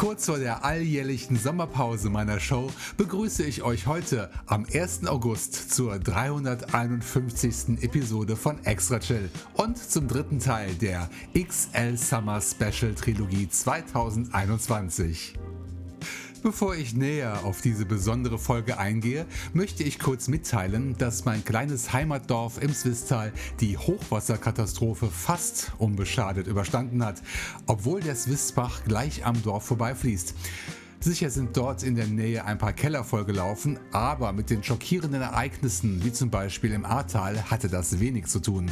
kurz vor der alljährlichen Sommerpause meiner Show begrüße ich euch heute am 1. August zur 351. Episode von Extra Chill und zum dritten Teil der XL Summer Special Trilogie 2021. Bevor ich näher auf diese besondere Folge eingehe, möchte ich kurz mitteilen, dass mein kleines Heimatdorf im Swisttal die Hochwasserkatastrophe fast unbeschadet überstanden hat, obwohl der Swissbach gleich am Dorf vorbeifließt. Sicher sind dort in der Nähe ein paar Keller vollgelaufen, aber mit den schockierenden Ereignissen, wie zum Beispiel im Ahrtal, hatte das wenig zu tun.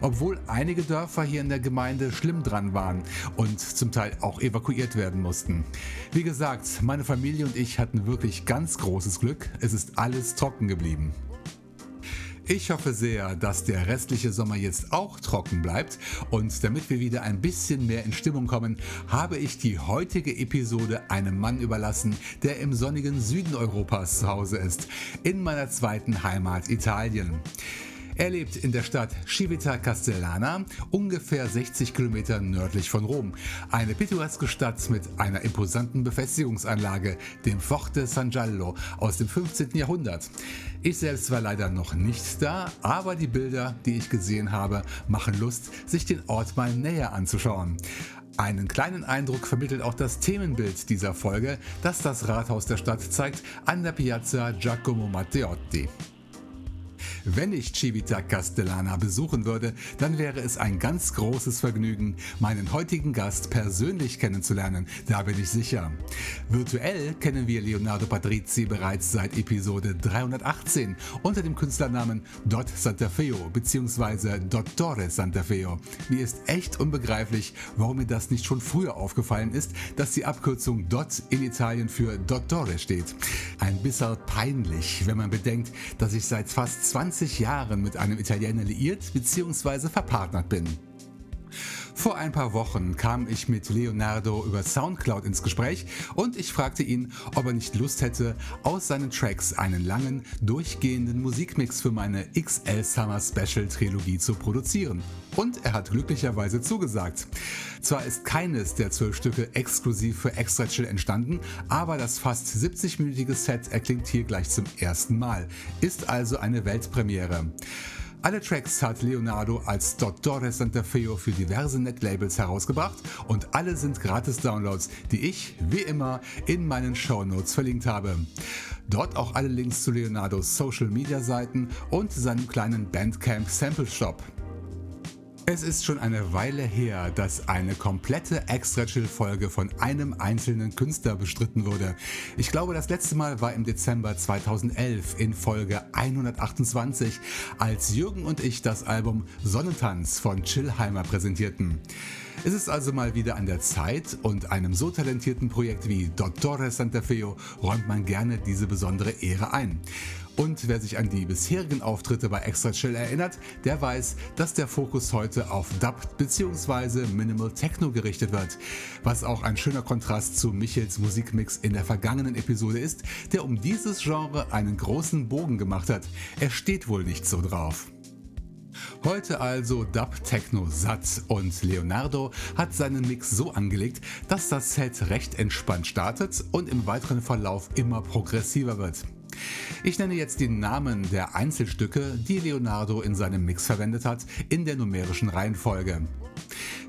Obwohl einige Dörfer hier in der Gemeinde schlimm dran waren und zum Teil auch evakuiert werden mussten. Wie gesagt, meine Familie und ich hatten wirklich ganz großes Glück, es ist alles trocken geblieben. Ich hoffe sehr, dass der restliche Sommer jetzt auch trocken bleibt und damit wir wieder ein bisschen mehr in Stimmung kommen, habe ich die heutige Episode einem Mann überlassen, der im sonnigen Süden Europas zu Hause ist, in meiner zweiten Heimat Italien. Er lebt in der Stadt Civita Castellana, ungefähr 60 Kilometer nördlich von Rom. Eine pittoreske Stadt mit einer imposanten Befestigungsanlage, dem Forte San Giallo aus dem 15. Jahrhundert. Ich selbst war leider noch nicht da, aber die Bilder, die ich gesehen habe, machen Lust, sich den Ort mal näher anzuschauen. Einen kleinen Eindruck vermittelt auch das Themenbild dieser Folge, das das Rathaus der Stadt zeigt, an der Piazza Giacomo Matteotti. Wenn ich Civita Castellana besuchen würde, dann wäre es ein ganz großes Vergnügen, meinen heutigen Gast persönlich kennenzulernen, da bin ich sicher. Virtuell kennen wir Leonardo Patrizi bereits seit Episode 318 unter dem Künstlernamen Dot Santafeo bzw. Dottore Santafeo. Mir ist echt unbegreiflich, warum mir das nicht schon früher aufgefallen ist, dass die Abkürzung Dot in Italien für Dottore steht. Ein bisschen peinlich, wenn man bedenkt, dass ich seit fast 20 20 Jahren mit einem Italiener liiert bzw. verpartnert bin. Vor ein paar Wochen kam ich mit Leonardo über Soundcloud ins Gespräch und ich fragte ihn, ob er nicht Lust hätte, aus seinen Tracks einen langen, durchgehenden Musikmix für meine XL Summer Special Trilogie zu produzieren. Und er hat glücklicherweise zugesagt. Zwar ist keines der zwölf Stücke exklusiv für Extra Chill entstanden, aber das fast 70-minütige Set erklingt hier gleich zum ersten Mal, ist also eine Weltpremiere. Alle Tracks hat Leonardo als Dottore Santafeo für diverse Netlabels herausgebracht und alle sind Gratis-Downloads, die ich, wie immer, in meinen Shownotes verlinkt habe. Dort auch alle Links zu Leonardos Social-Media-Seiten und seinem kleinen Bandcamp Sample Shop. Es ist schon eine Weile her, dass eine komplette Extra-Chill-Folge von einem einzelnen Künstler bestritten wurde. Ich glaube, das letzte Mal war im Dezember 2011 in Folge 128, als Jürgen und ich das Album Sonnentanz von Chillheimer präsentierten. Es ist also mal wieder an der Zeit und einem so talentierten Projekt wie Dottore Santafeo räumt man gerne diese besondere Ehre ein. Und wer sich an die bisherigen Auftritte bei Extra Chill erinnert, der weiß, dass der Fokus heute auf Dub bzw. Minimal Techno gerichtet wird. Was auch ein schöner Kontrast zu Michels Musikmix in der vergangenen Episode ist, der um dieses Genre einen großen Bogen gemacht hat. Er steht wohl nicht so drauf. Heute also Dub Techno satt und Leonardo hat seinen Mix so angelegt, dass das Set recht entspannt startet und im weiteren Verlauf immer progressiver wird. Ich nenne jetzt die Namen der Einzelstücke, die Leonardo in seinem Mix verwendet hat, in der numerischen Reihenfolge.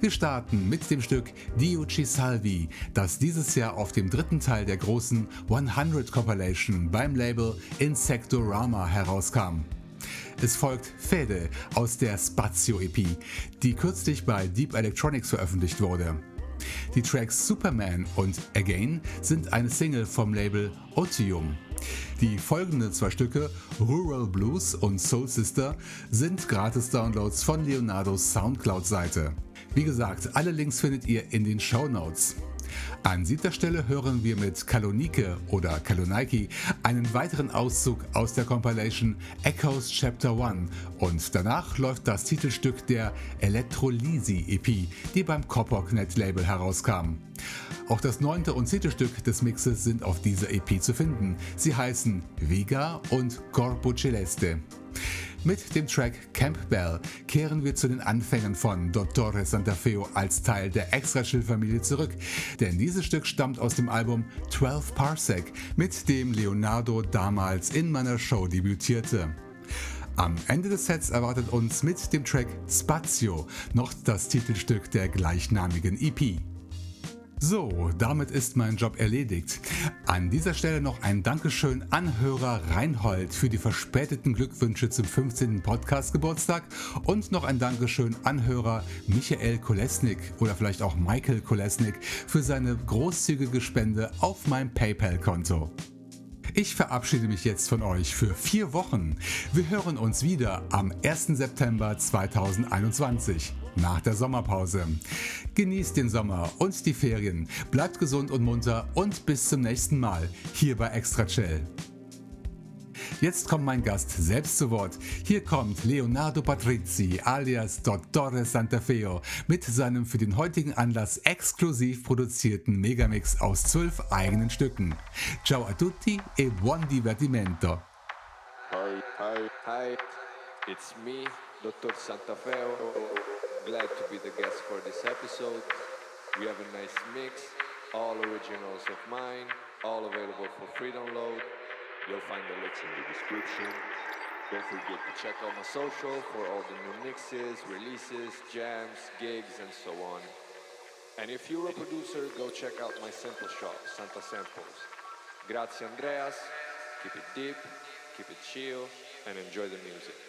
Wir starten mit dem Stück Dio Ci Salvi, das dieses Jahr auf dem dritten Teil der großen 100 Compilation beim Label Insectorama herauskam. Es folgt Fede aus der Spazio EP, die kürzlich bei Deep Electronics veröffentlicht wurde. Die Tracks Superman und Again sind eine Single vom Label Otium. Die folgenden zwei Stücke, Rural Blues und Soul Sister, sind Gratis-Downloads von Leonardos Soundcloud-Seite. Wie gesagt, alle Links findet ihr in den Show Notes. An siebter Stelle hören wir mit Kalonike oder Kaloniki einen weiteren Auszug aus der Compilation Echoes Chapter 1 und danach läuft das Titelstück der Electrolysi EP, die beim Copperknet Label herauskam. Auch das neunte und zehnte Stück des Mixes sind auf dieser EP zu finden. Sie heißen Viga und Corpo Celeste. Mit dem Track Campbell kehren wir zu den Anfängen von Dottore Santa Feo als Teil der Extra Chill Familie zurück, denn dieses Stück stammt aus dem Album 12 Parsec, mit dem Leonardo damals in meiner Show debütierte. Am Ende des Sets erwartet uns mit dem Track Spazio noch das Titelstück der gleichnamigen EP. So, damit ist mein Job erledigt. An dieser Stelle noch ein Dankeschön an Hörer Reinhold für die verspäteten Glückwünsche zum 15. Podcast-Geburtstag und noch ein Dankeschön an Hörer Michael Kolesnik oder vielleicht auch Michael Kolesnik für seine großzügige Spende auf meinem PayPal-Konto. Ich verabschiede mich jetzt von euch für vier Wochen. Wir hören uns wieder am 1. September 2021 nach der Sommerpause. Genießt den Sommer und die Ferien, bleibt gesund und munter und bis zum nächsten Mal hier bei Extra Chill. Jetzt kommt mein Gast selbst zu Wort. Hier kommt Leonardo Patrizi alias Dottore Santafeo mit seinem für den heutigen Anlass exklusiv produzierten Megamix aus zwölf eigenen Stücken. Ciao a tutti e buon divertimento. Hi, hi, hi. It's me, Dr. Santafeo. Glad to be the guest for this episode. We have a nice mix, all originals of mine, all available for free download. You'll find the links in the description. Don't forget to check out my social for all the new mixes, releases, jams, gigs, and so on. And if you're a producer, go check out my sample shop, Santa Samples. Grazie Andreas, keep it deep, keep it chill, and enjoy the music.